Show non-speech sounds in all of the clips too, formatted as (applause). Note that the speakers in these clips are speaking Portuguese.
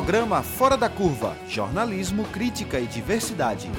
Programa Fora da Curva Jornalismo, Crítica e Diversidade.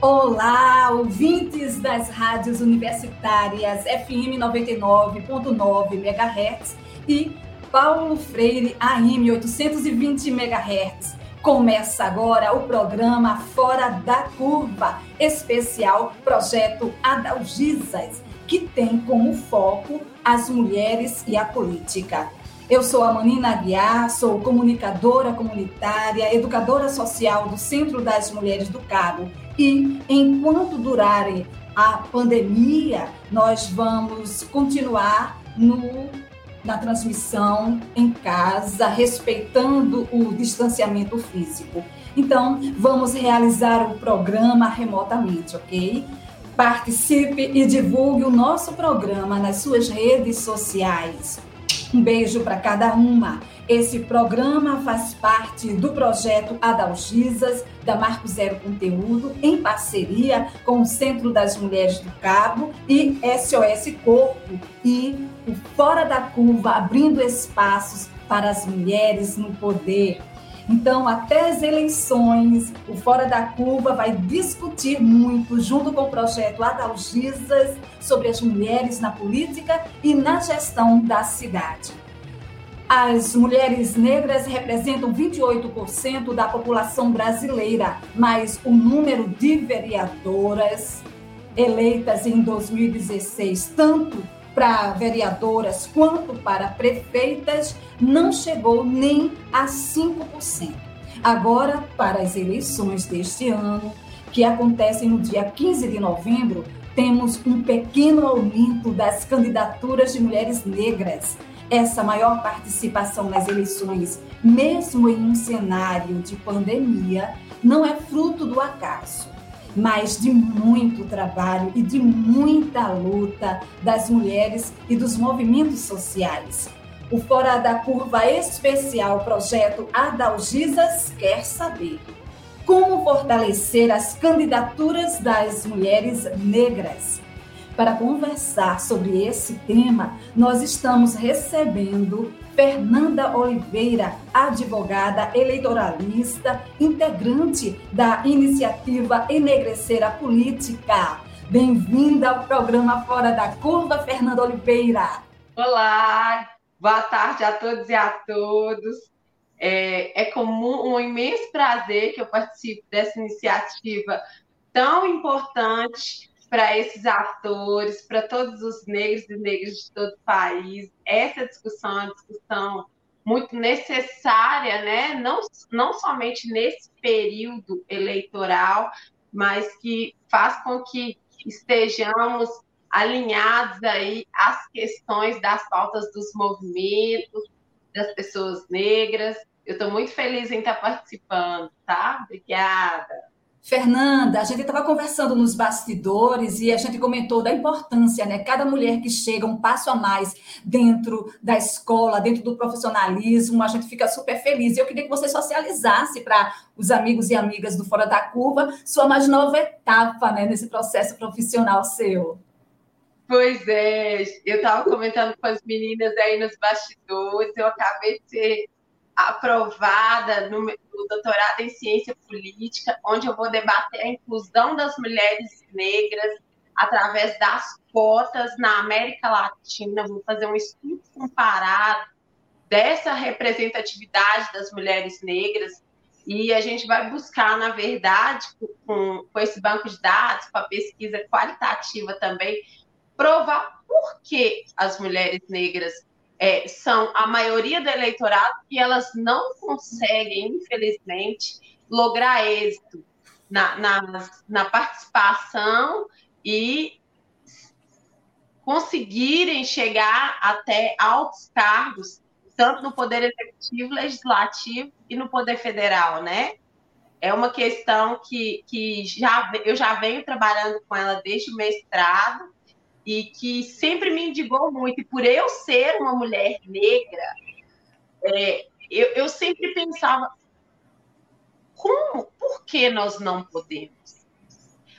Olá, ouvintes das rádios universitárias FM 99.9 MHz e Paulo Freire AM 820 MHz. Começa agora o programa Fora da Curva, especial Projeto Adalgisas, que tem como foco as mulheres e a política. Eu sou a Manina Aguiar, sou comunicadora comunitária, educadora social do Centro das Mulheres do Cabo e enquanto durarem a pandemia, nós vamos continuar no, na transmissão em casa, respeitando o distanciamento físico. Então, vamos realizar o programa remotamente, ok? Participe e divulgue o nosso programa nas suas redes sociais. Um beijo para cada uma. Esse programa faz parte do projeto Adalgisas, da Marco Zero Conteúdo, em parceria com o Centro das Mulheres do Cabo e SOS Corpo e o Fora da Curva, abrindo espaços para as mulheres no poder. Então, até as eleições, o Fora da Curva vai discutir muito, junto com o projeto Adalgisas, sobre as mulheres na política e na gestão da cidade. As mulheres negras representam 28% da população brasileira, mas o número de vereadoras eleitas em 2016, tanto para vereadoras quanto para prefeitas, não chegou nem a 5%. Agora, para as eleições deste ano, que acontecem no dia 15 de novembro, temos um pequeno aumento das candidaturas de mulheres negras essa maior participação nas eleições, mesmo em um cenário de pandemia, não é fruto do acaso, mas de muito trabalho e de muita luta das mulheres e dos movimentos sociais. O Fora da Curva Especial Projeto Adalgisas quer saber como fortalecer as candidaturas das mulheres negras para conversar sobre esse tema, nós estamos recebendo Fernanda Oliveira, advogada eleitoralista, integrante da iniciativa Enegrecer a Política. Bem-vinda ao programa Fora da Curva, Fernanda Oliveira. Olá, boa tarde a todos e a todos. É, é comum, um imenso prazer que eu participe dessa iniciativa tão importante para esses atores, para todos os negros e negras de todo o país. Essa discussão é uma discussão muito necessária, né? não, não somente nesse período eleitoral, mas que faz com que estejamos alinhados aí às questões das pautas dos movimentos, das pessoas negras. Eu estou muito feliz em estar participando, tá? Obrigada. Fernanda, a gente estava conversando nos bastidores e a gente comentou da importância, né? Cada mulher que chega um passo a mais dentro da escola, dentro do profissionalismo, a gente fica super feliz. E eu queria que você socializasse para os amigos e amigas do Fora da Curva sua mais nova etapa, né, nesse processo profissional seu. Pois é, eu estava comentando com as meninas aí nos bastidores, eu acabei de ser aprovada no, doutorado em ciência política, onde eu vou debater a inclusão das mulheres negras através das cotas na América Latina. Vou fazer um estudo comparado dessa representatividade das mulheres negras e a gente vai buscar, na verdade, com, com esse banco de dados, com a pesquisa qualitativa também, provar por que as mulheres negras é, são a maioria do eleitorado e elas não conseguem, infelizmente, lograr êxito na, na, na participação e conseguirem chegar até altos cargos, tanto no poder executivo, legislativo e no poder federal, né? É uma questão que, que já, eu já venho trabalhando com ela desde o mestrado, e que sempre me indigou muito. E por eu ser uma mulher negra, é, eu, eu sempre pensava, como, por que nós não podemos?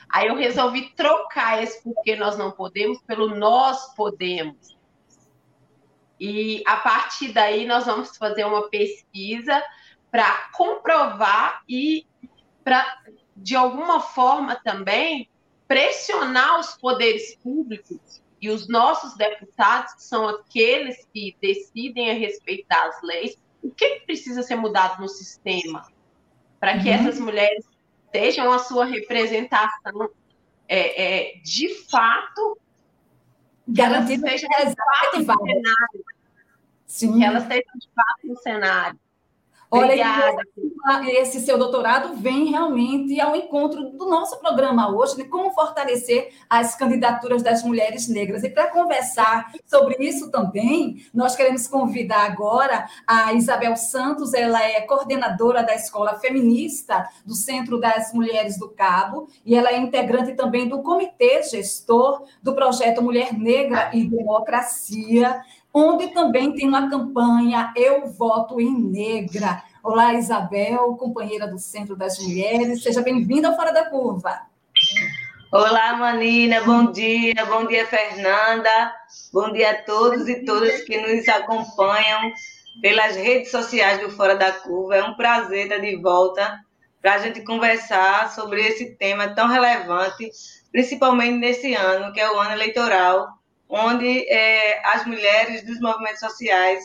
Aí eu resolvi trocar esse por que nós não podemos pelo nós podemos. E a partir daí nós vamos fazer uma pesquisa para comprovar e para, de alguma forma também, pressionar os poderes públicos e os nossos deputados, que são aqueles que decidem a respeito das leis, o que precisa ser mudado no sistema para que uhum. essas mulheres tenham a sua representação é, é, de fato que elas estejam de fato no cenário. Sim. Que elas estejam de fato no cenário. Olha, esse seu doutorado vem realmente ao encontro do nosso programa hoje, de como fortalecer as candidaturas das mulheres negras. E para conversar sobre isso também, nós queremos convidar agora a Isabel Santos, ela é coordenadora da Escola Feminista do Centro das Mulheres do Cabo, e ela é integrante também do comitê gestor do projeto Mulher Negra e Democracia onde também tem uma campanha Eu Voto em Negra. Olá, Isabel, companheira do Centro das Mulheres. Seja bem-vinda ao Fora da Curva. Olá, Manina, bom dia. Bom dia, Fernanda. Bom dia a todos e todas que nos acompanham pelas redes sociais do Fora da Curva. É um prazer estar de volta para a gente conversar sobre esse tema tão relevante, principalmente nesse ano, que é o ano eleitoral, onde é, as mulheres dos movimentos sociais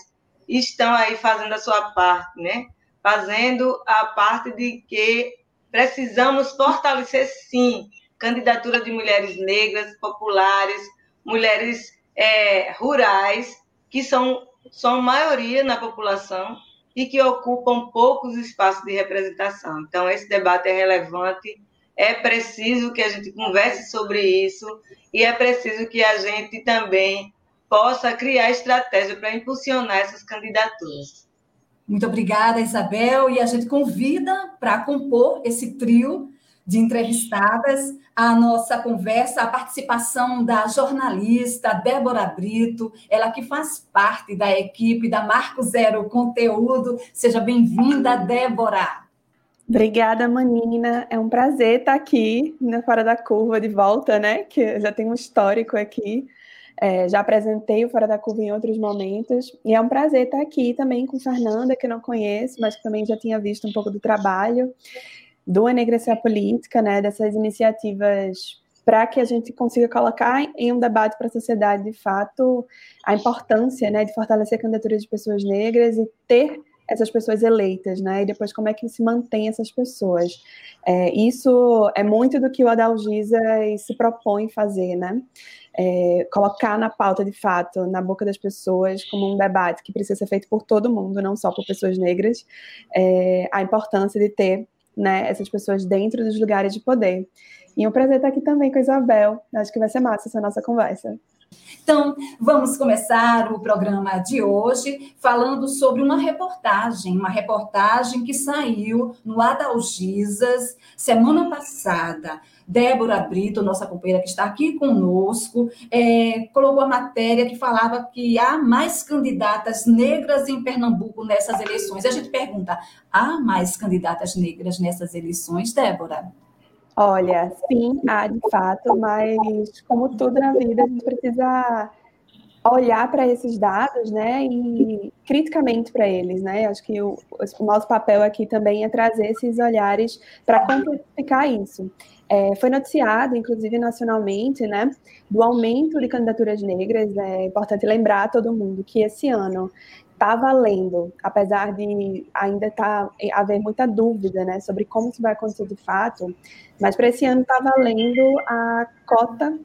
estão aí fazendo a sua parte, né? Fazendo a parte de que precisamos fortalecer, sim, candidatura de mulheres negras, populares, mulheres é, rurais, que são, são maioria na população e que ocupam poucos espaços de representação. Então, esse debate é relevante é preciso que a gente converse sobre isso e é preciso que a gente também possa criar estratégia para impulsionar essas candidaturas. Muito obrigada, Isabel. E a gente convida para compor esse trio de entrevistadas a nossa conversa, a participação da jornalista Débora Brito, ela que faz parte da equipe da Marco Zero Conteúdo. Seja bem-vinda, Débora. Obrigada, Manina. É um prazer estar aqui na Fora da Curva de volta, né? Que já tem um histórico aqui. É, já apresentei o Fora da Curva em outros momentos. E é um prazer estar aqui também com Fernanda, que eu não conheço, mas que também já tinha visto um pouco do trabalho do Enegrecer a Política, né? Dessas iniciativas para que a gente consiga colocar em um debate para a sociedade, de fato, a importância né, de fortalecer a candidatura de pessoas negras e ter essas pessoas eleitas, né? E depois como é que se mantém essas pessoas. É, isso é muito do que o Adalgisa se propõe fazer, né? É, colocar na pauta de fato, na boca das pessoas, como um debate que precisa ser feito por todo mundo, não só por pessoas negras, é, a importância de ter né, essas pessoas dentro dos lugares de poder. E um prazer estar aqui também com a Isabel. Acho que vai ser massa essa nossa conversa. Então, vamos começar o programa de hoje falando sobre uma reportagem, uma reportagem que saiu no Adalgisas semana passada. Débora Brito, nossa companheira que está aqui conosco, é, colocou a matéria que falava que há mais candidatas negras em Pernambuco nessas eleições. E a gente pergunta: há mais candidatas negras nessas eleições, Débora? Olha, sim, há de fato, mas como tudo na vida, a gente precisa olhar para esses dados, né, e criticamente para eles, né? Acho que o, o, nosso papel aqui também é trazer esses olhares para quantificar isso. É, foi noticiado, inclusive nacionalmente, né, do aumento de candidaturas negras. É importante lembrar a todo mundo que esse ano está valendo, apesar de ainda tá, haver muita dúvida né, sobre como isso vai acontecer de fato, mas para esse ano está valendo a cota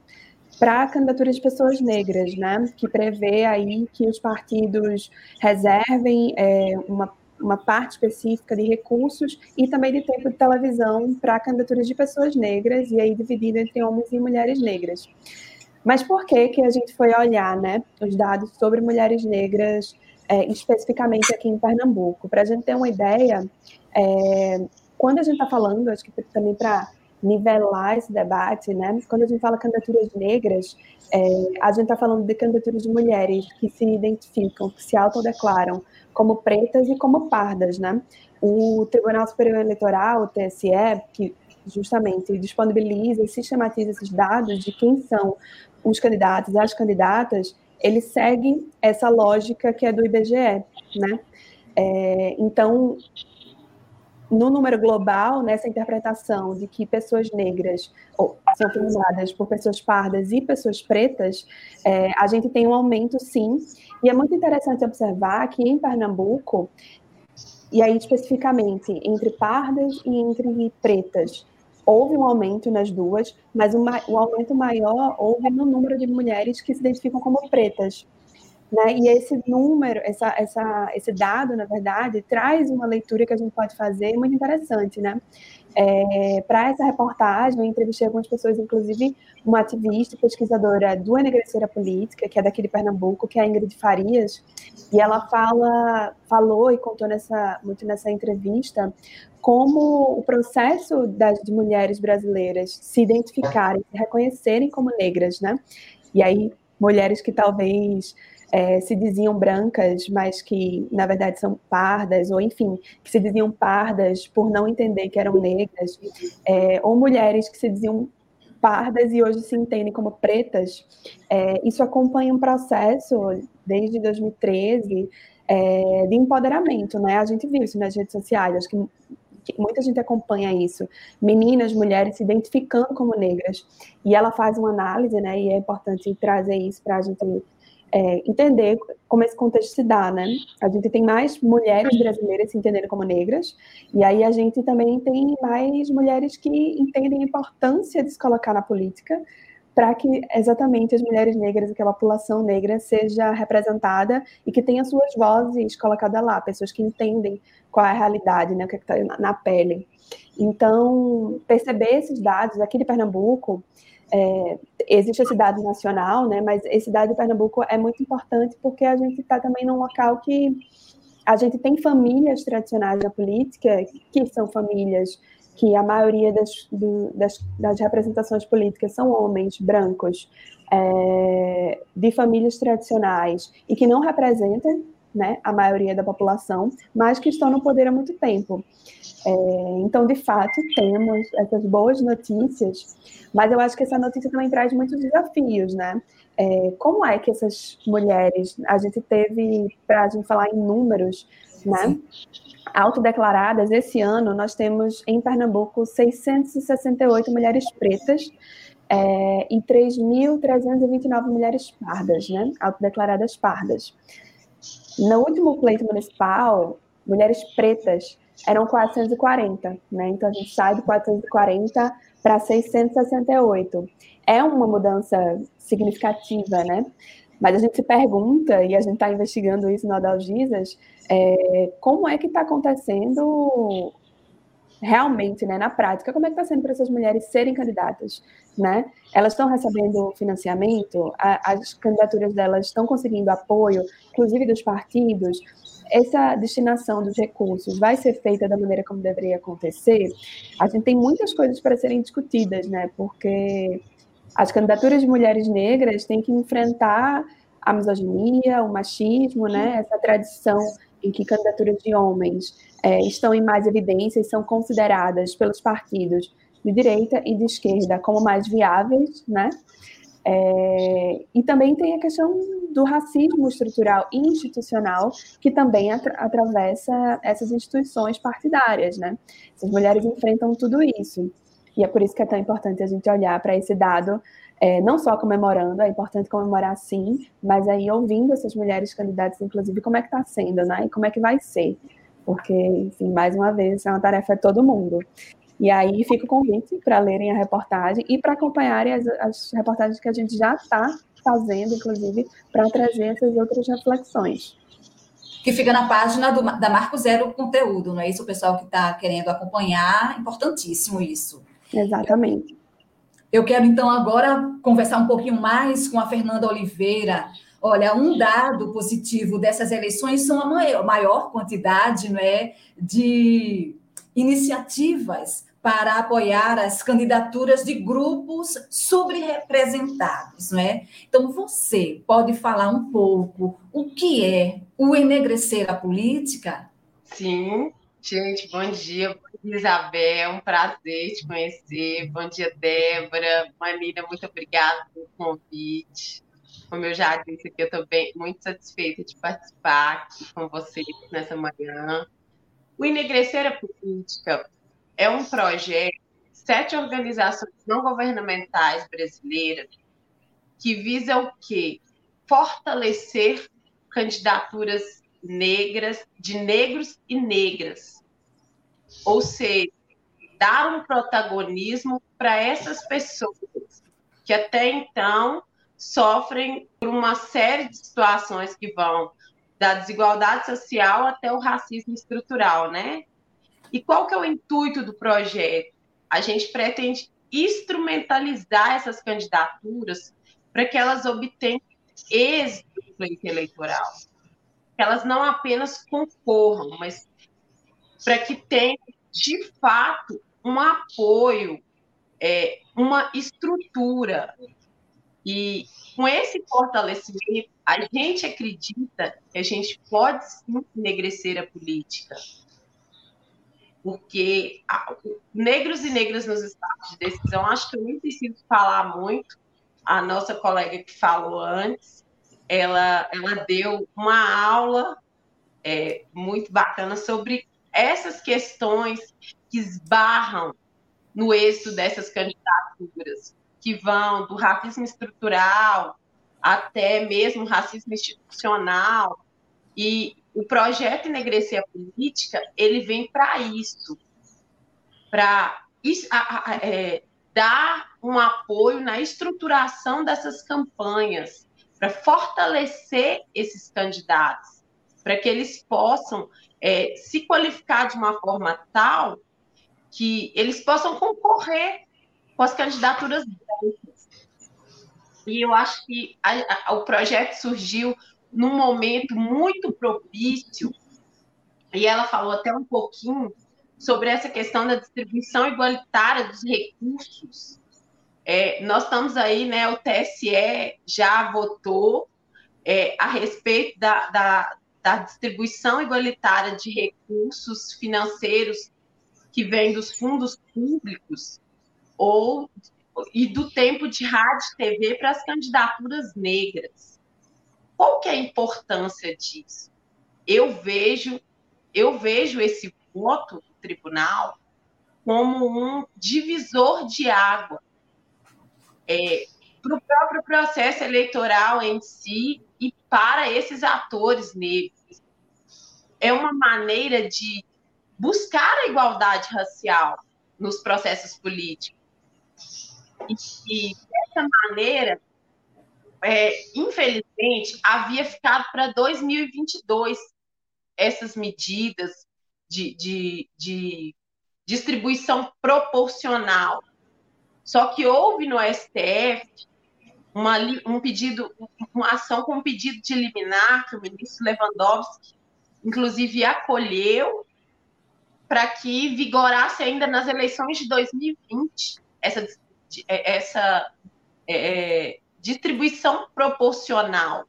para a candidatura de pessoas negras, né, que prevê aí que os partidos reservem é, uma, uma parte específica de recursos e também de tempo de televisão para candidaturas de pessoas negras, e aí dividido entre homens e mulheres negras. Mas por que, que a gente foi olhar né, os dados sobre mulheres negras é, especificamente aqui em Pernambuco. Para a gente ter uma ideia, é, quando a gente está falando, acho que também para nivelar esse debate, né? Quando a gente fala candidaturas negras, é, a gente está falando de candidaturas de mulheres que se identificam, que se autodeclaram como pretas e como pardas, né? O Tribunal Superior Eleitoral, o TSE, que justamente disponibiliza e sistematiza esses dados de quem são os candidatos e as candidatas, ele segue essa lógica que é do IBGE, né? É, então, no número global, nessa interpretação de que pessoas negras ou, são formadas por pessoas pardas e pessoas pretas, é, a gente tem um aumento, sim. E é muito interessante observar que em Pernambuco, e aí especificamente entre pardas e entre pretas, houve um aumento nas duas, mas o, aumento maior houve no número de mulheres que se identificam como pretas. Né? E esse número, essa, essa, esse dado, na verdade, traz uma leitura que a gente pode fazer muito interessante. Né? É, Para essa reportagem, eu entrevistei algumas pessoas, inclusive uma ativista pesquisadora do Enegreceira Política, que é daqui de Pernambuco, que é a Ingrid Farias, e ela fala, falou e contou nessa, muito nessa entrevista como o processo das de mulheres brasileiras se identificarem, se reconhecerem como negras, né? E aí, mulheres que talvez é, se diziam brancas, mas que na verdade são pardas, ou enfim, que se diziam pardas por não entender que eram negras, é, ou mulheres que se diziam pardas e hoje se entendem como pretas, é, isso acompanha um processo desde 2013 é, de empoderamento, né? A gente viu isso nas redes sociais, acho que muita gente acompanha isso, meninas, mulheres se identificando como negras, e ela faz uma análise, né, e é importante trazer isso para a gente é, entender como esse contexto se dá, né? A gente tem mais mulheres brasileiras se entendendo como negras, e aí a gente também tem mais mulheres que entendem a importância de se colocar na política, para que exatamente as mulheres negras, aquela população negra, seja representada e que tenha suas vozes colocadas lá, pessoas que entendem qual é a realidade, né, o que é está na pele. Então, perceber esses dados aqui de Pernambuco, é, existe esse dado nacional, né, mas esse dado de Pernambuco é muito importante porque a gente está também num local que a gente tem famílias tradicionais na política, que são famílias que a maioria das, do, das, das, representações políticas são homens brancos é, de famílias tradicionais e que não representam né, a maioria da população, mas que estão no poder há muito tempo. É, então, de fato, temos essas boas notícias, mas eu acho que essa notícia também traz muitos desafios, né? É, como é que essas mulheres, a gente teve, para a gente falar em números, né? Autodeclaradas, esse ano nós temos em Pernambuco 668 mulheres pretas é, e 3.329 mulheres pardas, né? Autodeclaradas pardas. No último pleito municipal, mulheres pretas eram 440, né? Então a gente sai de 440 para 668. É uma mudança significativa, né? Mas a gente se pergunta, e a gente está investigando isso no Adalgisas, é, como é que está acontecendo realmente, né, na prática, como é que está sendo para essas mulheres serem candidatas, né? Elas estão recebendo financiamento, a, as candidaturas delas estão conseguindo apoio, inclusive dos partidos. Essa destinação dos recursos vai ser feita da maneira como deveria acontecer? A gente tem muitas coisas para serem discutidas, né? Porque as candidaturas de mulheres negras têm que enfrentar a misoginia, o machismo, né? Essa tradição em que candidaturas de homens é, estão em mais evidência e são consideradas pelos partidos de direita e de esquerda como mais viáveis, né? É, e também tem a questão do racismo estrutural e institucional, que também atra atravessa essas instituições partidárias, né? Essas mulheres enfrentam tudo isso. E é por isso que é tão importante a gente olhar para esse dado é, não só comemorando, é importante comemorar sim, mas aí ouvindo essas mulheres candidatas, inclusive, como é que está sendo, né? E como é que vai ser. Porque, enfim, mais uma vez, é uma tarefa de todo mundo. E aí fica o convite para lerem a reportagem e para acompanharem as, as, reportagens que a gente já está fazendo, inclusive, para trazer essas outras reflexões. Que fica na página do, da Marco Zero Conteúdo, não é isso? O pessoal que está querendo acompanhar, importantíssimo isso. Exatamente. Eu quero então agora conversar um pouquinho mais com a Fernanda Oliveira. Olha, um dado positivo dessas eleições são a maior, maior quantidade não é, de iniciativas para apoiar as candidaturas de grupos subrepresentados, não é? Então, você pode falar um pouco o que é o enegrecer a política? Sim, gente, bom dia, Isabel, um prazer te conhecer. Bom dia, Débora. Manina, muito obrigada pelo convite. como eu já disse aqui, eu estou muito satisfeita de participar aqui com vocês nessa manhã. O Enegrecer a Política é um projeto, sete organizações não governamentais brasileiras, que visa o quê? Fortalecer candidaturas negras, de negros e negras. Ou seja, dar um protagonismo para essas pessoas que até então sofrem por uma série de situações que vão da desigualdade social até o racismo estrutural, né? E qual que é o intuito do projeto? A gente pretende instrumentalizar essas candidaturas para que elas obtenham êxito no pleito eleitoral. Que elas não apenas concorram, mas para que tenham, de fato, um apoio, é, uma estrutura. E com esse fortalecimento, a gente acredita que a gente pode sim enegrecer a política. Porque negros e negras nos estados de decisão, acho que eu nem preciso falar muito. A nossa colega que falou antes, ela, ela deu uma aula é, muito bacana sobre essas questões que esbarram no êxito dessas candidaturas, que vão do racismo estrutural até mesmo racismo institucional. E o projeto Enegrecer a Política, ele vem para isso, para é, dar um apoio na estruturação dessas campanhas, para fortalecer esses candidatos, para que eles possam é, se qualificar de uma forma tal que eles possam concorrer com as candidaturas. E eu acho que a, a, o projeto surgiu num momento muito propício, e ela falou até um pouquinho sobre essa questão da distribuição igualitária dos recursos. É, nós estamos aí, né? O TSE já votou é, a respeito da, da, da distribuição igualitária de recursos financeiros que vem dos fundos públicos ou e do tempo de rádio e TV para as candidaturas negras. Qual que é a importância disso? Eu vejo eu vejo esse voto do tribunal como um divisor de água é, para o próprio processo eleitoral em si e para esses atores negros. É uma maneira de buscar a igualdade racial nos processos políticos. E, e dessa maneira, é, infelizmente, havia ficado para 2022 essas medidas de, de, de distribuição proporcional. Só que houve no STF uma, um pedido, uma ação com um pedido de eliminar, que o ministro Lewandowski, inclusive, acolheu, para que vigorasse ainda nas eleições de 2020 essa, é, essa é, distribuição proporcional.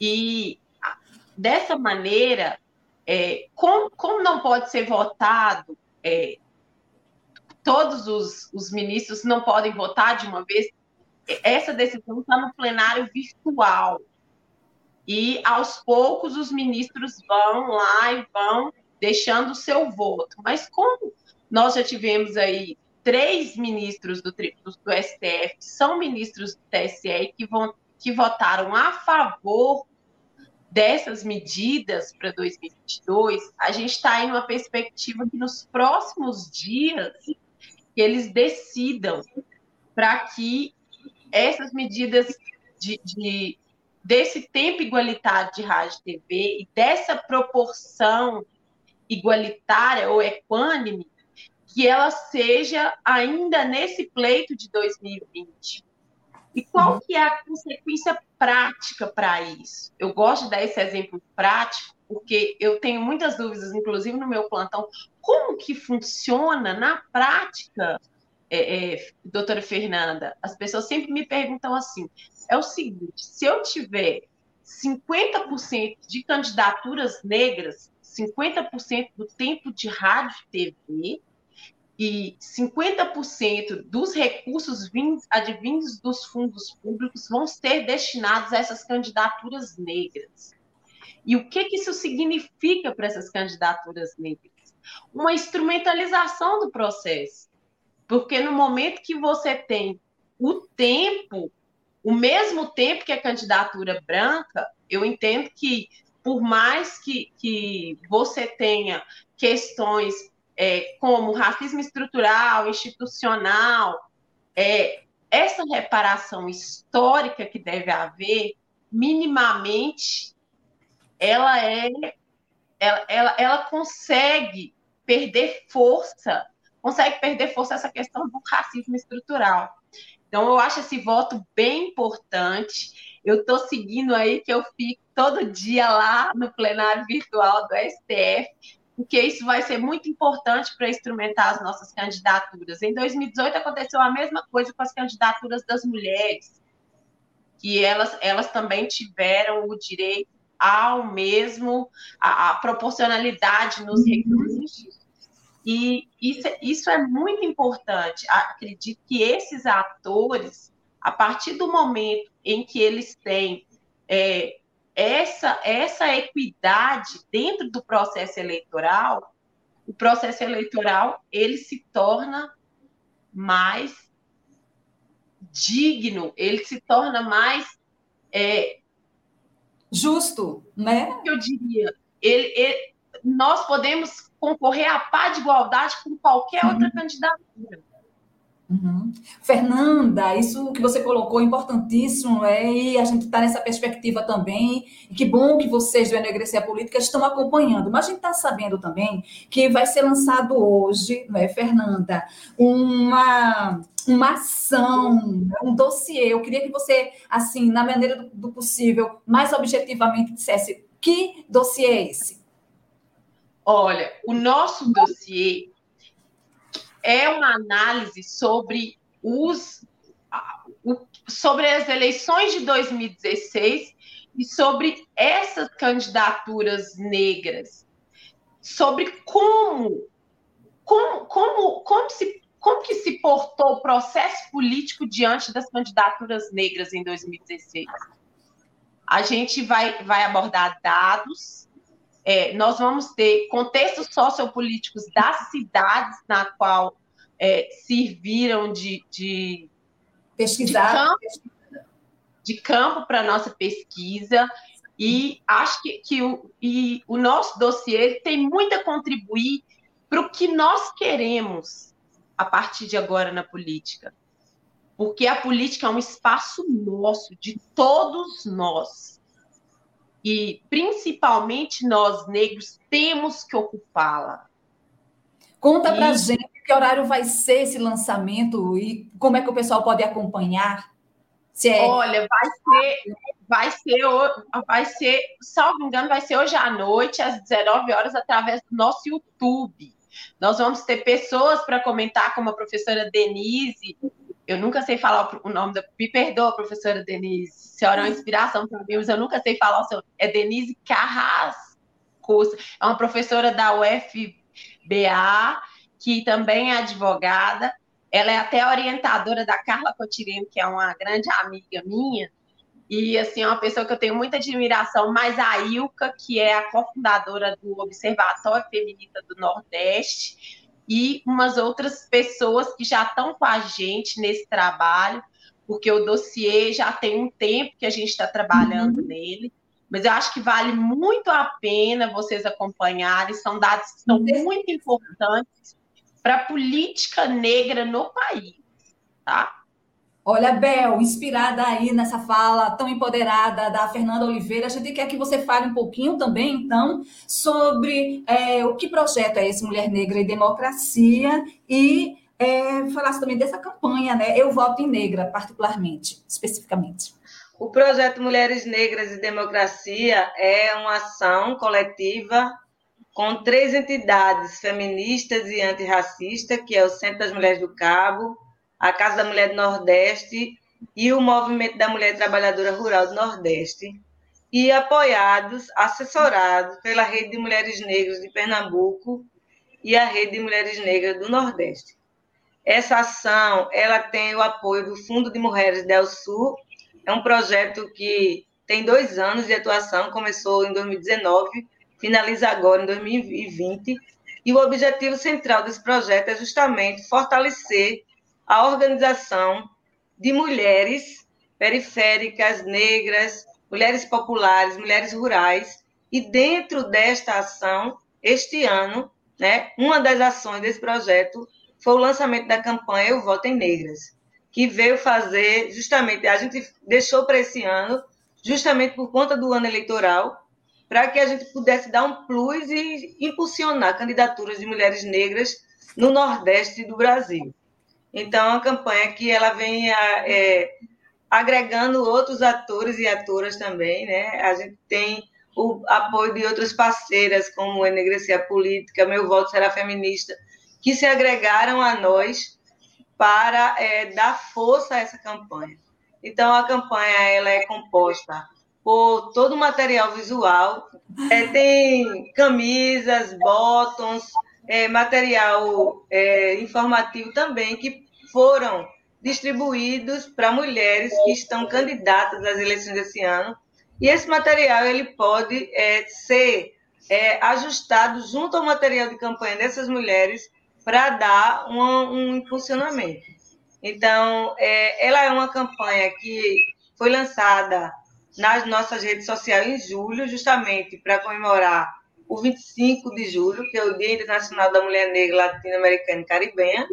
E dessa maneira, é, como, como, não pode ser votado, é, todos os, os, ministros não podem votar de uma vez, essa decisão está no plenário virtual. E aos poucos os ministros vão lá e vão deixando o seu voto. Mas como nós já tivemos aí três ministros do, do, STF, são ministros do TSE, que, vão, que votaram a favor dessas medidas para 2022, a gente está em uma perspectiva que nos próximos dias eles decidam para que essas medidas de, de, desse tempo igualitário de rádio e TV e dessa proporção igualitária ou equânime, que ela seja ainda nesse pleito de 2020. E qual uhum. que é a consequência prática para isso? Eu gosto de dar esse exemplo prático, porque eu tenho muitas dúvidas, inclusive no meu plantão, como que funciona na prática, é, é, doutora Fernanda? As pessoas sempre me perguntam assim: é o seguinte, se eu tiver 50% de candidaturas negras 50% do tempo de rádio e TV e 50% dos recursos vindos, advindos dos fundos públicos vão ser destinados a essas candidaturas negras. E o que, que isso significa para essas candidaturas negras? Uma instrumentalização do processo. Porque no momento que você tem o tempo, o mesmo tempo que a candidatura branca, eu entendo que, por mais que, que você tenha questões é, como racismo estrutural, institucional, é, essa reparação histórica que deve haver, minimamente, ela é, ela, ela, ela consegue perder força, consegue perder força essa questão do racismo estrutural. Então, eu acho esse voto bem importante. Eu estou seguindo aí que eu fico todo dia lá no plenário virtual do STF, porque isso vai ser muito importante para instrumentar as nossas candidaturas. Em 2018 aconteceu a mesma coisa com as candidaturas das mulheres, que elas, elas também tiveram o direito ao mesmo, a proporcionalidade nos recursos. E isso, isso é muito importante. Acredito que esses atores, a partir do momento em que eles têm é, essa, essa equidade dentro do processo eleitoral, o processo eleitoral ele se torna mais digno, ele se torna mais é, justo, né? Eu diria, ele, ele, nós podemos concorrer à paz de igualdade com qualquer outra uhum. candidatura. Uhum. Fernanda, isso que você colocou é importantíssimo, é, e a gente está nessa perspectiva também, e que bom que vocês do Enegrecer a Política estão acompanhando, mas a gente está sabendo também que vai ser lançado hoje, não é, Fernanda, uma, uma ação, um dossiê, eu queria que você, assim, na maneira do, possível, mais objetivamente dissesse, que dossiê é esse? Olha, o nosso dossiê é uma análise sobre os sobre as eleições de 2016 e sobre essas candidaturas negras, sobre como como, como, como, se, como que se portou o processo político diante das candidaturas negras em 2016. A gente vai, vai abordar dados, é, nós vamos ter contextos sociopolíticos das cidades na qual é, serviram de, de pesquisar de campo, para nossa pesquisa e acho que, que o, e o nosso dossiê tem muito a contribuir para o que nós queremos a partir de agora na política. Porque a política é um espaço nosso, de todos nós. E, principalmente nós, negros, temos que ocupá-la. Conta para gente que horário vai ser esse lançamento e como é que o pessoal pode acompanhar. É... Olha, vai ser, vai ser, vai ser, salvo engano, vai ser hoje à noite, às 19 horas, através do nosso YouTube. Nós vamos ter pessoas para comentar, como a professora Denise, eu nunca sei falar o nome da. Me perdoa, professora Denise. A senhora é uma inspiração para mim, mas eu nunca sei falar o seu. É Denise Carrasco. É uma professora da UFBA, que também é advogada. Ela é até orientadora da Carla Cotirene, que é uma grande amiga minha. E, assim, é uma pessoa que eu tenho muita admiração. Mas a Ilka, que é a cofundadora do Observatório Feminista do Nordeste, e umas outras pessoas que já estão com a gente nesse trabalho, porque o dossiê já tem um tempo que a gente está trabalhando uhum. nele, mas eu acho que vale muito a pena vocês acompanharem, são dados que são uhum. muito importantes para a política negra no país, tá? Olha, Bel, inspirada aí nessa fala tão empoderada da Fernanda Oliveira, a gente quer que você fale um pouquinho também, então, sobre é, o que projeto é esse Mulher Negra e Democracia e é, falasse também dessa campanha, né? Eu voto em negra, particularmente, especificamente. O projeto Mulheres Negras e Democracia é uma ação coletiva com três entidades feministas e antirracistas, que é o Centro das Mulheres do Cabo, a Casa da Mulher do Nordeste e o Movimento da Mulher Trabalhadora Rural do Nordeste, e apoiados, assessorados pela Rede de Mulheres Negras de Pernambuco e a Rede de Mulheres Negras do Nordeste. Essa ação, ela tem o apoio do Fundo de Mulheres del Sul, é um projeto que tem dois anos de atuação, começou em 2019, finaliza agora em 2020, e o objetivo central desse projeto é justamente fortalecer a organização de mulheres periféricas, negras, mulheres populares, mulheres rurais, e dentro desta ação, este ano, né, uma das ações desse projeto foi o lançamento da campanha Eu Voto em Negras, que veio fazer justamente, a gente deixou para esse ano, justamente por conta do ano eleitoral, para que a gente pudesse dar um plus e impulsionar candidaturas de mulheres negras no Nordeste do Brasil. Então, é uma campanha que ela vem é, agregando outros atores e atoras também, né? A gente tem o apoio de outras parceiras, como Enegrecia Política, Meu Voto Será Feminista, que se agregaram a nós para é, dar força a essa campanha. Então, a campanha ela é composta por todo o material visual, é, tem camisas, bottoms, é, material é, informativo também, que foram distribuídos para mulheres que estão candidatas às eleições desse ano. E esse material ele pode é, ser é, ajustado junto ao material de campanha dessas mulheres para dar um, um, impulsionamento. Então, é, ela é uma campanha que foi lançada nas nossas redes sociais em julho, justamente para comemorar o 25 de julho, que é o Dia Internacional da Mulher Negra Latino-Americana e Caribenha.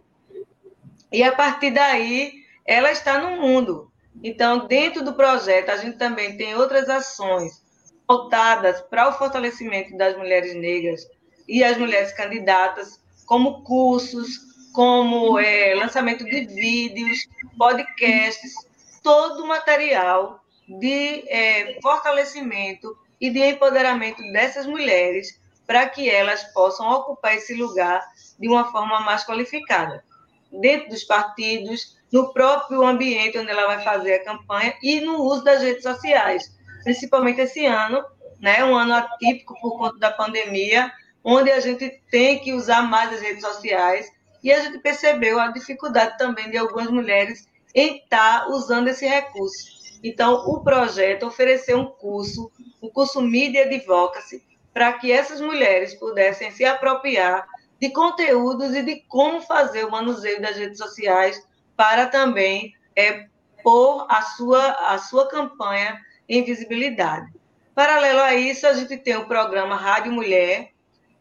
E a partir daí, ela está no mundo. Então, dentro do projeto, a gente também tem outras ações voltadas para o fortalecimento das mulheres negras e as mulheres candidatas, como cursos, como é, lançamento de vídeos, podcasts, todo o material de é, fortalecimento e de empoderamento dessas mulheres para que elas possam ocupar esse lugar de uma forma mais qualificada dentro dos partidos, no próprio ambiente onde ela vai fazer a campanha e no uso das redes sociais, principalmente esse ano, né, um ano atípico por conta da pandemia, onde a gente tem que usar mais as redes sociais e a gente percebeu a dificuldade também de algumas mulheres em estar usando esse recurso. Então, o projeto ofereceu um curso, o curso Media Advocacy, para que essas mulheres pudessem se apropriar de conteúdos e de como fazer o manuseio das redes sociais para também é, pôr a sua, a sua campanha em visibilidade. Paralelo a isso, a gente tem o programa Rádio Mulher,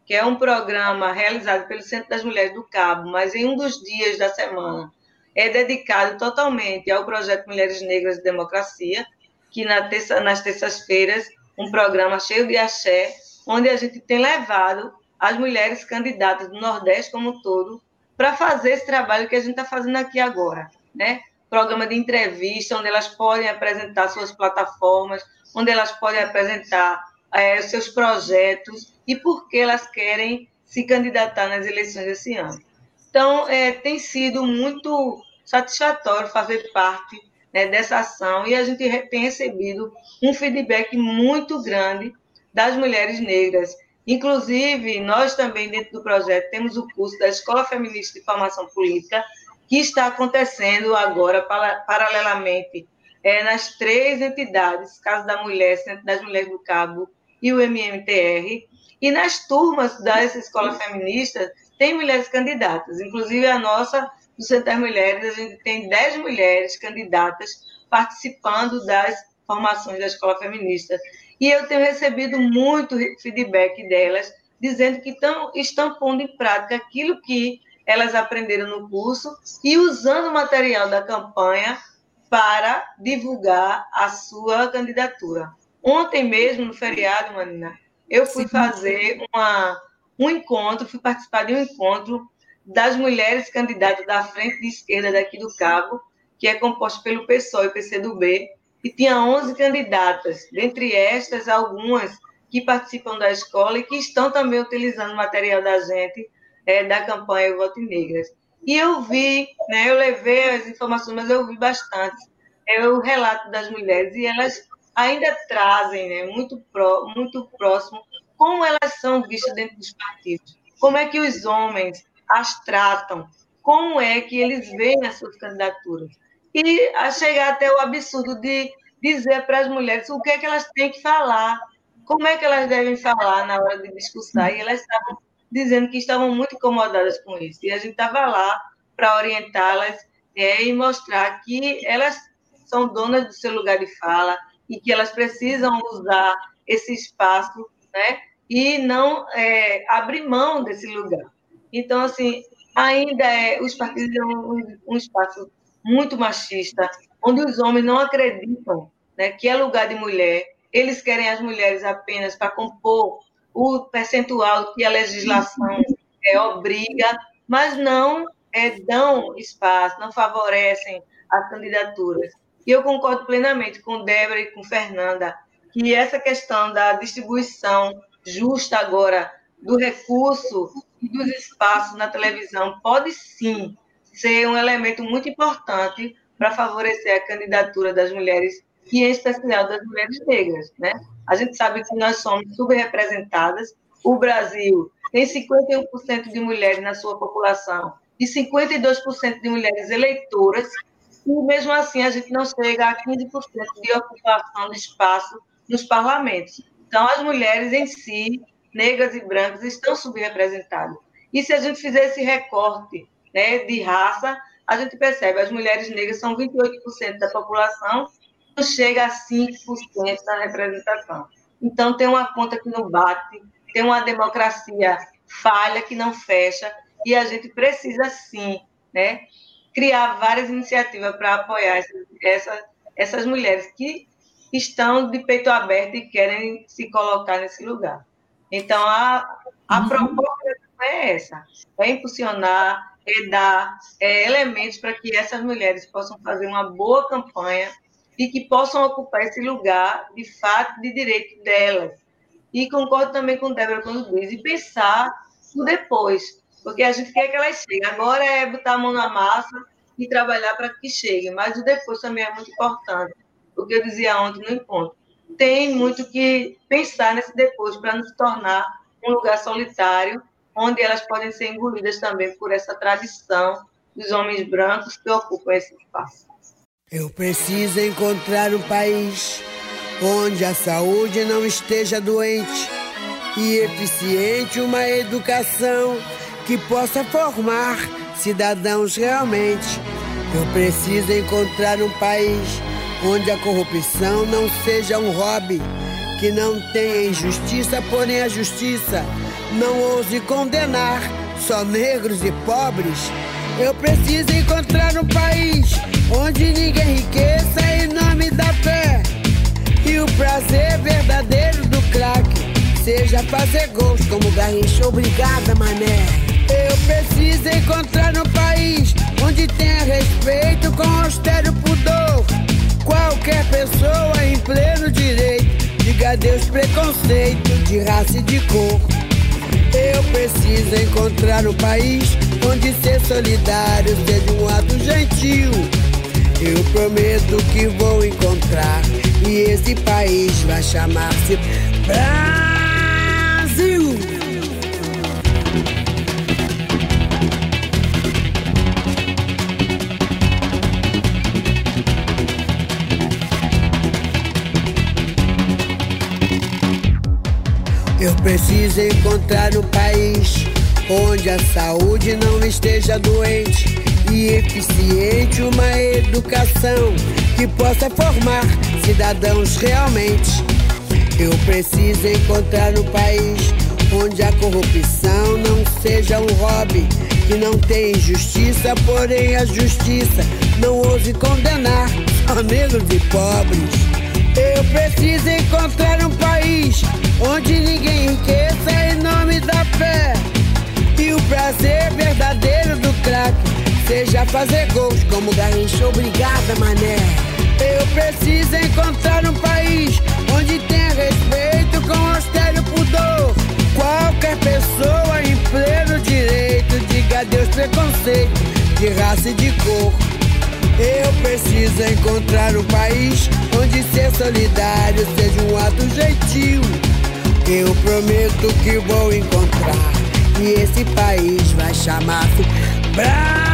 que é um programa realizado pelo Centro das Mulheres do Cabo, mas em um dos dias da semana é dedicado totalmente ao projeto Mulheres Negras de Democracia, que na terça, nas terças-feiras, um programa cheio de axé, onde a gente tem levado as mulheres candidatas do Nordeste como um todo para fazer esse trabalho que a gente está fazendo aqui agora, né? Programa de entrevista, onde elas podem apresentar suas plataformas, onde elas podem apresentar é, seus projetos e por que elas querem se candidatar nas eleições desse ano. Então, é, tem sido muito satisfatório fazer parte né, dessa ação e a gente tem recebido um feedback muito grande das mulheres negras Inclusive, nós também, dentro do projeto, temos o curso da Escola Feminista de Formação Política, que está acontecendo agora, paralelamente, é, nas três entidades, Casa da Mulher, Centro das Mulheres do Cabo e o MMTR. E nas turmas dessa escola feminista, tem mulheres candidatas. Inclusive, a nossa, do Centro Mulheres, a gente tem dez mulheres candidatas participando das formações da escola feminista. E eu tenho recebido muito feedback delas, dizendo que tão, estão pondo em prática aquilo que elas aprenderam no curso e usando o material da campanha para divulgar a sua candidatura. Ontem mesmo, no feriado, Manina, eu fui fazer uma, um encontro, fui participar de um encontro das mulheres candidatas da frente de esquerda daqui do Cabo, que é composto pelo PSOL e PCdoB, e tinha 11 candidatas, dentre estas, algumas que participam da escola e que estão também utilizando material da gente, é, da campanha Voto Negras. E eu vi, né, eu levei as informações, mas eu vi bastante é o relato das mulheres e elas ainda trazem né, muito, pró, muito próximo como elas são vistas dentro dos partidos. como é que os homens as tratam, como é que eles veem as suas candidaturas. E a chegar até o absurdo de dizer para as mulheres o que é que elas têm que falar, como é que elas devem falar na hora de discursar. E elas estavam dizendo que estavam muito incomodadas com isso. E a gente estava lá para orientá-las é, e mostrar que elas são donas do seu lugar de fala e que elas precisam usar esse espaço, né? E não é, abrir mão desse lugar. Então, assim, ainda é, os partidos é um, um espaço muito machista, onde os homens não acreditam né, que é lugar de mulher, eles querem as mulheres apenas para compor o percentual que a legislação é, obriga, mas não é, dão espaço, não favorecem as candidaturas. E eu concordo plenamente com Débora e com Fernanda que essa questão da distribuição justa agora do recurso e dos espaços na televisão pode sim ser um elemento muito importante para favorecer a candidatura das mulheres e em especial das mulheres negras, né? A gente sabe que nós somos subrepresentadas. O Brasil tem 51% de mulheres na sua população e 52% de mulheres eleitoras, e mesmo assim a gente não chega a 15% de ocupação de espaço nos parlamentos. Então, as mulheres em si, negras e brancas, estão subrepresentadas. E se a gente fizer esse recorte né, de raça, a gente percebe as mulheres negras são 28% da população chega a 5% na representação. Então, tem uma conta que não bate, tem uma democracia falha que não fecha, e a gente precisa, sim, né, criar várias iniciativas para apoiar essas mulheres que estão de peito aberto e querem se colocar nesse lugar. Então, a, a uhum. proposta é essa, é impulsionar, é dar é, elementos para que essas mulheres possam fazer uma boa campanha e que possam ocupar esse lugar, de fato, de direito delas. E concordo também com Débora quando diz, e pensar no depois, porque a gente quer que elas cheguem. Agora é botar a mão na massa e trabalhar para que cheguem, mas o depois também é muito importante. O que eu dizia ontem no encontro. Tem muito que pensar nesse depois para não se tornar um lugar solitário, onde elas podem ser engolidas também por essa tradição dos homens brancos que ocupam esse espaço. Eu preciso encontrar um país onde a saúde não esteja doente e eficiente uma educação que possa formar cidadãos realmente. Eu preciso encontrar um país onde a corrupção não seja um hobby, que não tenha injustiça, porém a justiça não ouse condenar só negros e pobres. Eu preciso encontrar um país onde ninguém enriqueça em nome da fé. E o prazer verdadeiro do craque seja fazer gols como Garrincha. Obrigada, mané. Eu preciso encontrar um país onde tenha respeito com austero pudor. Qualquer pessoa em pleno direito diga adeus preconceito de raça e de cor. Eu preciso encontrar um país onde ser solidário seja um ato gentil. Eu prometo que vou encontrar e esse país vai chamar-se Brasil. Eu preciso encontrar um país onde a saúde não esteja doente e eficiente uma educação que possa formar cidadãos realmente. Eu preciso encontrar um país onde a corrupção não seja um hobby, que não tem injustiça, porém a justiça não ouse condenar só negros e pobres. Eu preciso encontrar um país onde ninguém enriqueça em nome da fé. E o prazer verdadeiro do craque seja fazer gols como Garrincha. Obrigada, mané. Eu preciso encontrar um país onde tenha respeito com austero pudor. Qualquer pessoa em pleno direito diga adeus preconceito de raça e de cor. Eu preciso encontrar um país onde ser solidário seja um ato gentil. Eu prometo que vou encontrar E esse país vai chamar-se Brasil!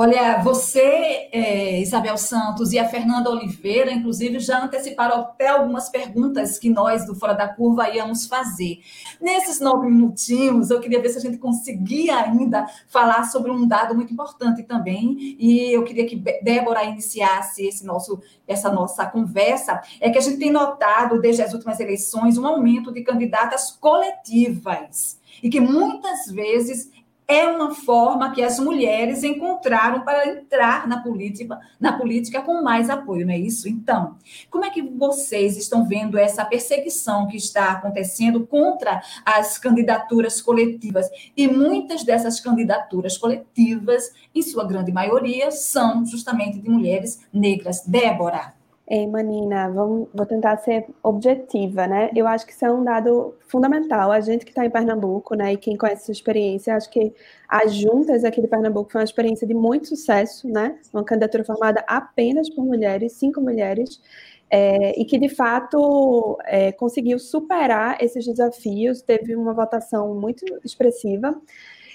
Olha, você, é, Isabel Santos e a Fernanda Oliveira, inclusive, já anteciparam até algumas perguntas que nós do Fora da Curva íamos fazer. Nesses nove minutinhos, eu queria ver se a gente conseguia ainda falar sobre um dado muito importante também, e eu queria que Débora iniciasse esse nosso, essa nossa conversa, é que a gente tem notado, desde as últimas eleições, um aumento de candidatas coletivas, e que muitas vezes é uma forma que as mulheres encontraram para entrar na política, na política com mais apoio, não é isso? Então, como é que vocês estão vendo essa perseguição que está acontecendo contra as candidaturas coletivas? E muitas dessas candidaturas coletivas, em sua grande maioria, são justamente de mulheres negras. Débora. Ei, Manina, vamos, vou tentar ser objetiva, né? Eu acho que isso é um dado fundamental. A gente que está em Pernambuco, né, e quem conhece essa experiência, acho que as juntas aqui de Pernambuco foi uma experiência de muito sucesso, né? Uma candidatura formada apenas por mulheres, cinco mulheres, é, e que de fato é, conseguiu superar esses desafios, teve uma votação muito expressiva.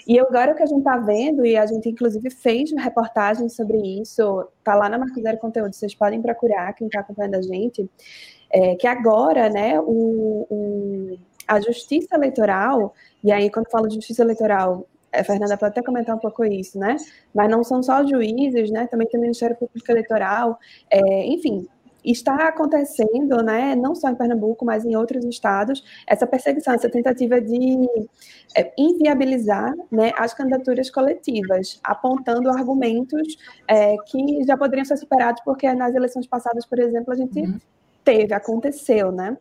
E agora o que a gente está vendo, e a gente inclusive fez uma reportagem sobre isso, está lá na Marco Zero Conteúdo, vocês podem procurar, quem está acompanhando a gente, é, que agora, né, o, o, a justiça eleitoral, e aí quando falo de justiça eleitoral, a Fernanda pode até comentar um pouco isso, né? Mas não são só juízes, né? Também tem o Ministério Público Eleitoral, é, enfim, está acontecendo, né, não só em Pernambuco, mas em outros estados, essa perseguição, essa tentativa de é, inviabilizar né, as candidaturas coletivas, apontando argumentos é, que já poderiam ser superados, porque nas eleições passadas, por exemplo, a gente uhum. teve, aconteceu, né?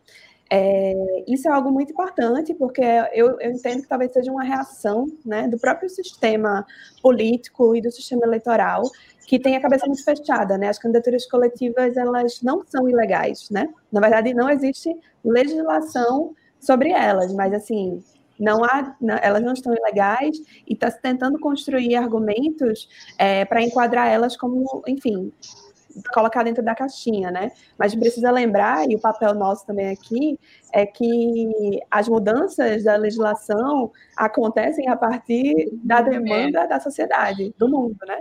É, isso é algo muito importante, porque eu, eu, entendo que talvez seja uma reação né, do próprio sistema político e do sistema eleitoral que tem a cabeça muito fechada, né? As candidaturas coletivas, elas não são ilegais, né? Na verdade, não existe legislação sobre elas, mas, assim, não há, não, elas não estão ilegais e está tentando construir argumentos é, para enquadrar elas como, enfim, colocar dentro da caixinha, né? Mas precisa lembrar, e o papel nosso também aqui, é que as mudanças da legislação acontecem a partir da demanda da sociedade, do mundo, né?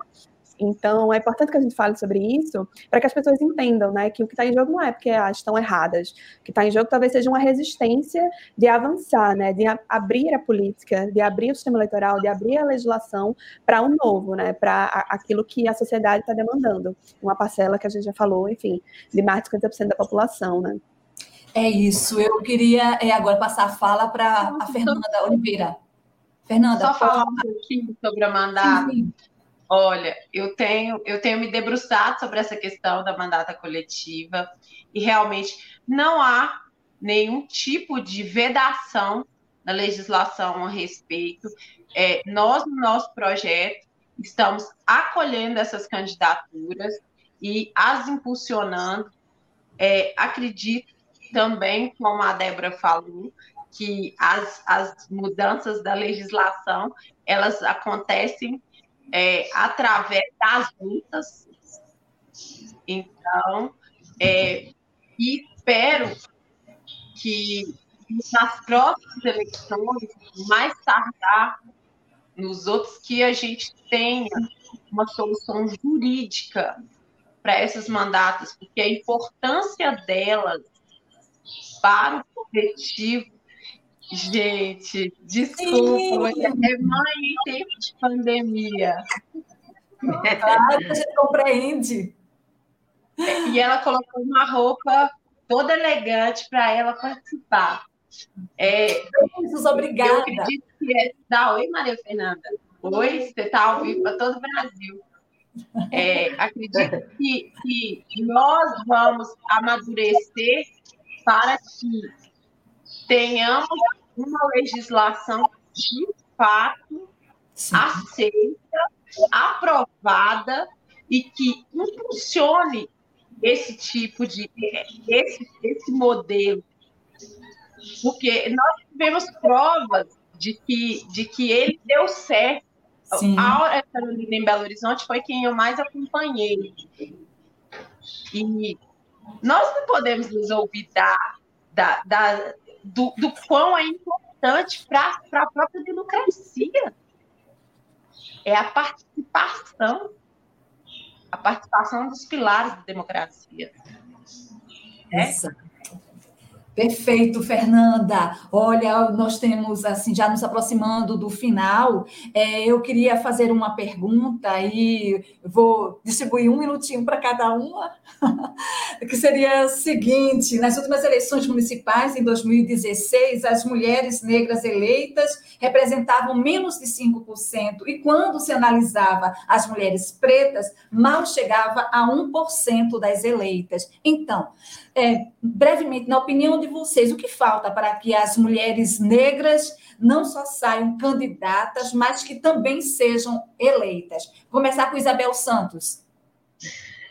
Então, é importante que a gente fale sobre isso para que as pessoas entendam né, que o que está em jogo não é porque elas estão erradas. O que está em jogo talvez seja uma resistência de avançar, né, de abrir a política, de abrir o sistema eleitoral, de abrir a legislação para um novo, né, para aquilo que a sociedade está demandando. Uma parcela que a gente já falou, enfim, de mais de 50% da população. Né. É isso. Eu queria é, agora passar a fala para a Fernanda Oliveira. Fernanda, só falar um pouquinho sobre a mandata. Sim, sim. Olha, eu tenho, eu tenho me debruçado sobre essa questão da mandata coletiva e realmente não há nenhum tipo de vedação na legislação a respeito. É, nós, no nosso projeto, estamos acolhendo essas candidaturas e as impulsionando. É, acredito também, como a Débora falou, que as, as mudanças da legislação elas acontecem é, através das lutas. Então, é, espero que nas próximas eleições, mais tardar, nos outros, que a gente tenha uma solução jurídica para esses mandatos, porque a importância delas para o coletivo Gente, desculpa, Sim. é mãe em tempo de pandemia. Claro, a gente compreende. E ela colocou uma roupa toda elegante para ela participar. É, Jesus, obrigada. Eu acredito que é. Dá oi, Maria Fernanda. Oi, você está ao vivo para todo o Brasil. É, acredito que, que nós vamos amadurecer para que tenhamos uma legislação de fato Sim. aceita, aprovada e que impulsione esse tipo de esse, esse modelo. Porque nós tivemos provas de que, de que ele deu certo. Sim. A Carolina em Belo Horizonte foi quem eu mais acompanhei. E nós não podemos nos olvidar da, da, do, do quão é importante para a própria democracia. É a participação a participação dos pilares da democracia. Né? Perfeito, Fernanda. Olha, nós temos assim já nos aproximando do final. É, eu queria fazer uma pergunta e vou distribuir um minutinho para cada uma, (laughs) que seria o seguinte: nas últimas eleições municipais em 2016, as mulheres negras eleitas representavam menos de 5%, e quando se analisava as mulheres pretas, mal chegava a 1% das eleitas. Então, é, brevemente, na opinião de vocês, o que falta para que as mulheres negras não só saiam candidatas, mas que também sejam eleitas? Vou começar com Isabel Santos.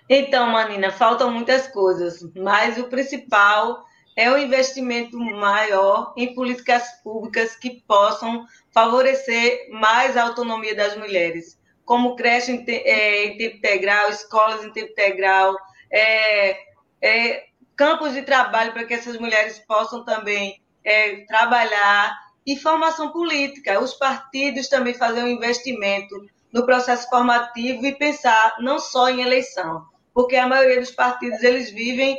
Então, Manina, faltam muitas coisas, mas o principal é o investimento maior em políticas públicas que possam favorecer mais a autonomia das mulheres, como creche em, é, em tempo integral, escolas em tempo integral, é, é, campos de trabalho para que essas mulheres possam também é, trabalhar e formação política. Os partidos também fazem um investimento no processo formativo e pensar não só em eleição, porque a maioria dos partidos eles vivem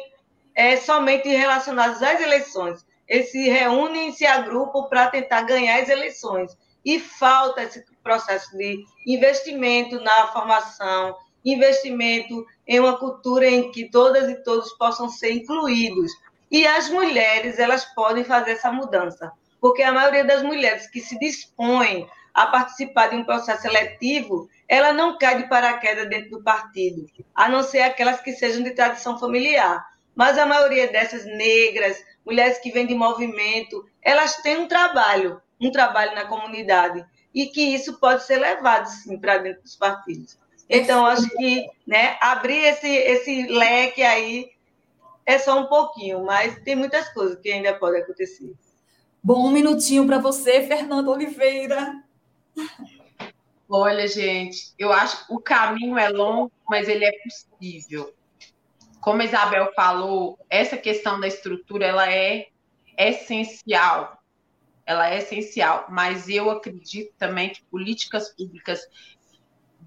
é, somente relacionados às eleições. Eles se reúnem, se agrupam para tentar ganhar as eleições. E falta esse processo de investimento na formação, investimento em uma cultura em que todas e todos possam ser incluídos. E as mulheres, elas podem fazer essa mudança, porque a maioria das mulheres que se dispõem a participar de um processo seletivo, ela não cai de paraquedas dentro do partido, a não ser aquelas que sejam de tradição familiar. Mas a maioria dessas negras, mulheres que vêm de movimento, elas têm um trabalho, um trabalho na comunidade, e que isso pode ser levado, sim, para dentro dos partidos. Então, acho que né, abrir esse, esse leque aí é só um pouquinho, mas tem muitas coisas que ainda podem acontecer. Bom, um minutinho para você, Fernanda Oliveira. Olha, gente, eu acho que o caminho é longo, mas ele é possível. Como a Isabel falou, essa questão da estrutura ela é essencial. Ela é essencial, mas eu acredito também que políticas públicas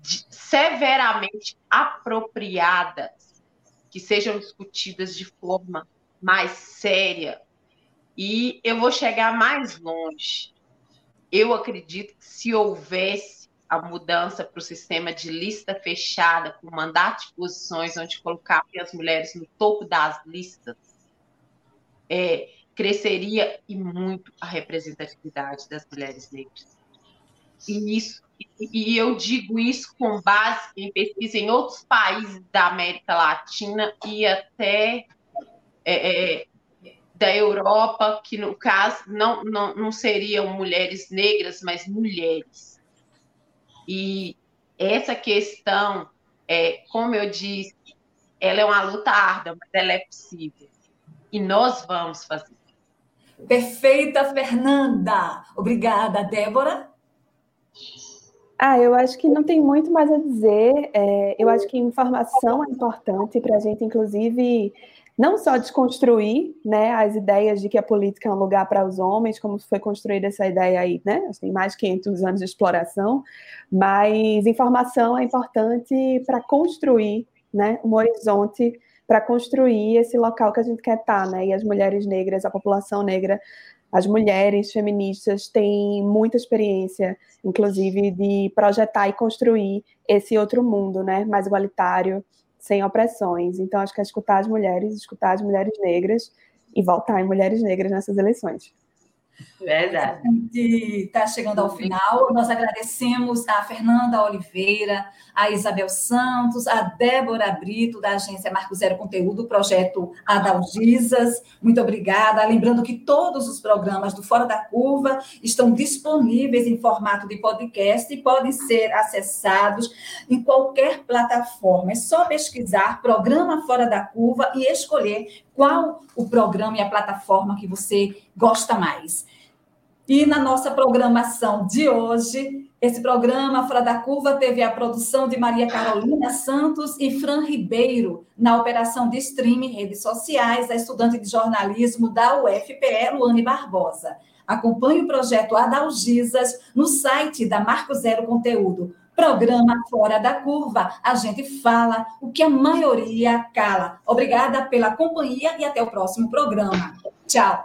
severamente apropriadas, que sejam discutidas de forma mais séria. E eu vou chegar mais longe. Eu acredito que se houvesse a mudança para o sistema de lista fechada, com mandato de posições, onde colocavam as mulheres no topo das listas, é, cresceria e muito a representatividade das mulheres negras. E isso e eu digo isso com base em pesquisa em outros países da América Latina e até é, é, da Europa, que no caso não, não, não seriam mulheres negras, mas mulheres. E essa questão, é, como eu disse, ela é uma luta árdua, mas ela é possível. E nós vamos fazer. Perfeita, Fernanda. Obrigada, Débora. Ah, eu acho que não tem muito mais a dizer. É, eu acho que informação é importante para a gente, inclusive, não só desconstruir né, as ideias de que a política é um lugar para os homens, como foi construída essa ideia aí, né? Tem mais de 500 anos de exploração, mas informação é importante para construir né, um horizonte, para construir esse local que a gente quer estar, tá, né? E as mulheres negras, a população negra as mulheres feministas têm muita experiência, inclusive, de projetar e construir esse outro mundo, né, mais igualitário, sem opressões. Então, acho que é escutar as mulheres, escutar as mulheres negras e votar em mulheres negras nessas eleições. Verdade. A gente está chegando ao final. Nós agradecemos a Fernanda Oliveira, a Isabel Santos, a Débora Brito, da agência Marco Zero Conteúdo, projeto Adalgisas. Muito obrigada. Lembrando que todos os programas do Fora da Curva estão disponíveis em formato de podcast e podem ser acessados em qualquer plataforma. É só pesquisar Programa Fora da Curva e escolher qual o programa e a plataforma que você gosta mais. E na nossa programação de hoje, esse programa Fora da Curva teve a produção de Maria Carolina Santos e Fran Ribeiro, na operação de streaming redes sociais, a estudante de jornalismo da UFPE, Luane Barbosa. Acompanhe o projeto Adalgisas no site da Marco Zero Conteúdo. Programa Fora da Curva. A gente fala o que a maioria cala. Obrigada pela companhia e até o próximo programa. Tchau.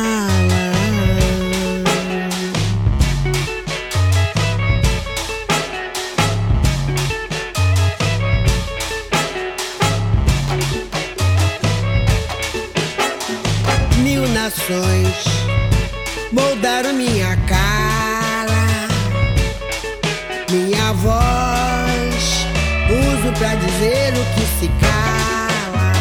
Gerações moldaram minha cara, minha voz. Uso pra dizer o que se cala.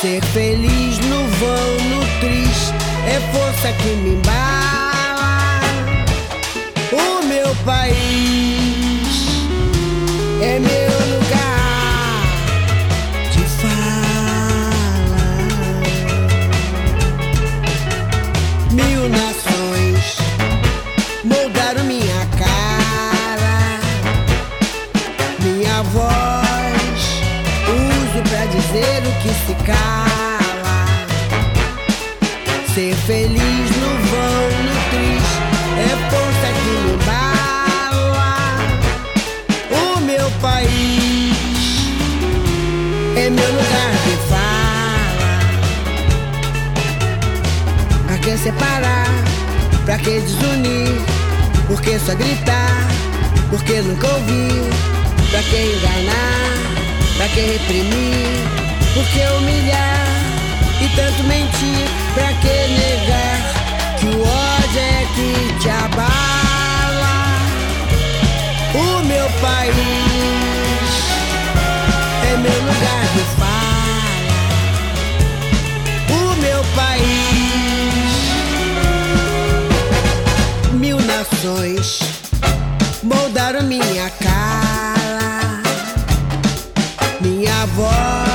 Ser feliz no vão, no triste, é força que me embala. O meu país feliz no vão, no triste, é força que me bala. O meu país é meu lugar de fala. Pra que separar? Pra que desunir? Por que só gritar? Por que nunca ouvir? Pra que enganar? Pra que reprimir? Por que humilhar? E tanto mentir? Pra que negar? Que o ódio é que te abala. O meu país é meu lugar de fala. O meu país, mil nações moldaram minha cara minha voz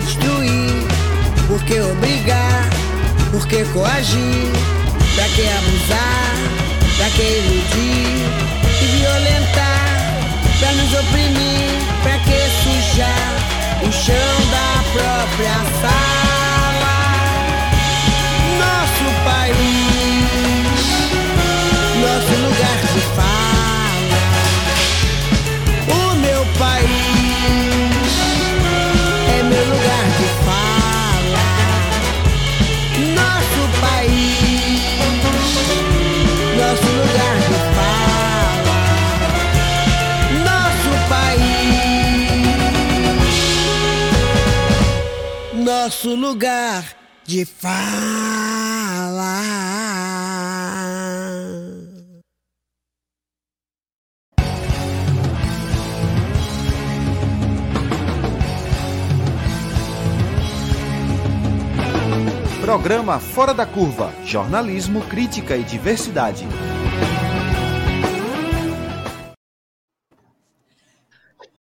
destruir? Por que obrigar? Por que coagir? Pra que abusar? Pra que iludir e violentar? Pra nos oprimir? Pra que sujar o chão da própria sala? Nosso país, nosso lugar de fala. Programa Fora da Curva Jornalismo, Crítica e Diversidade.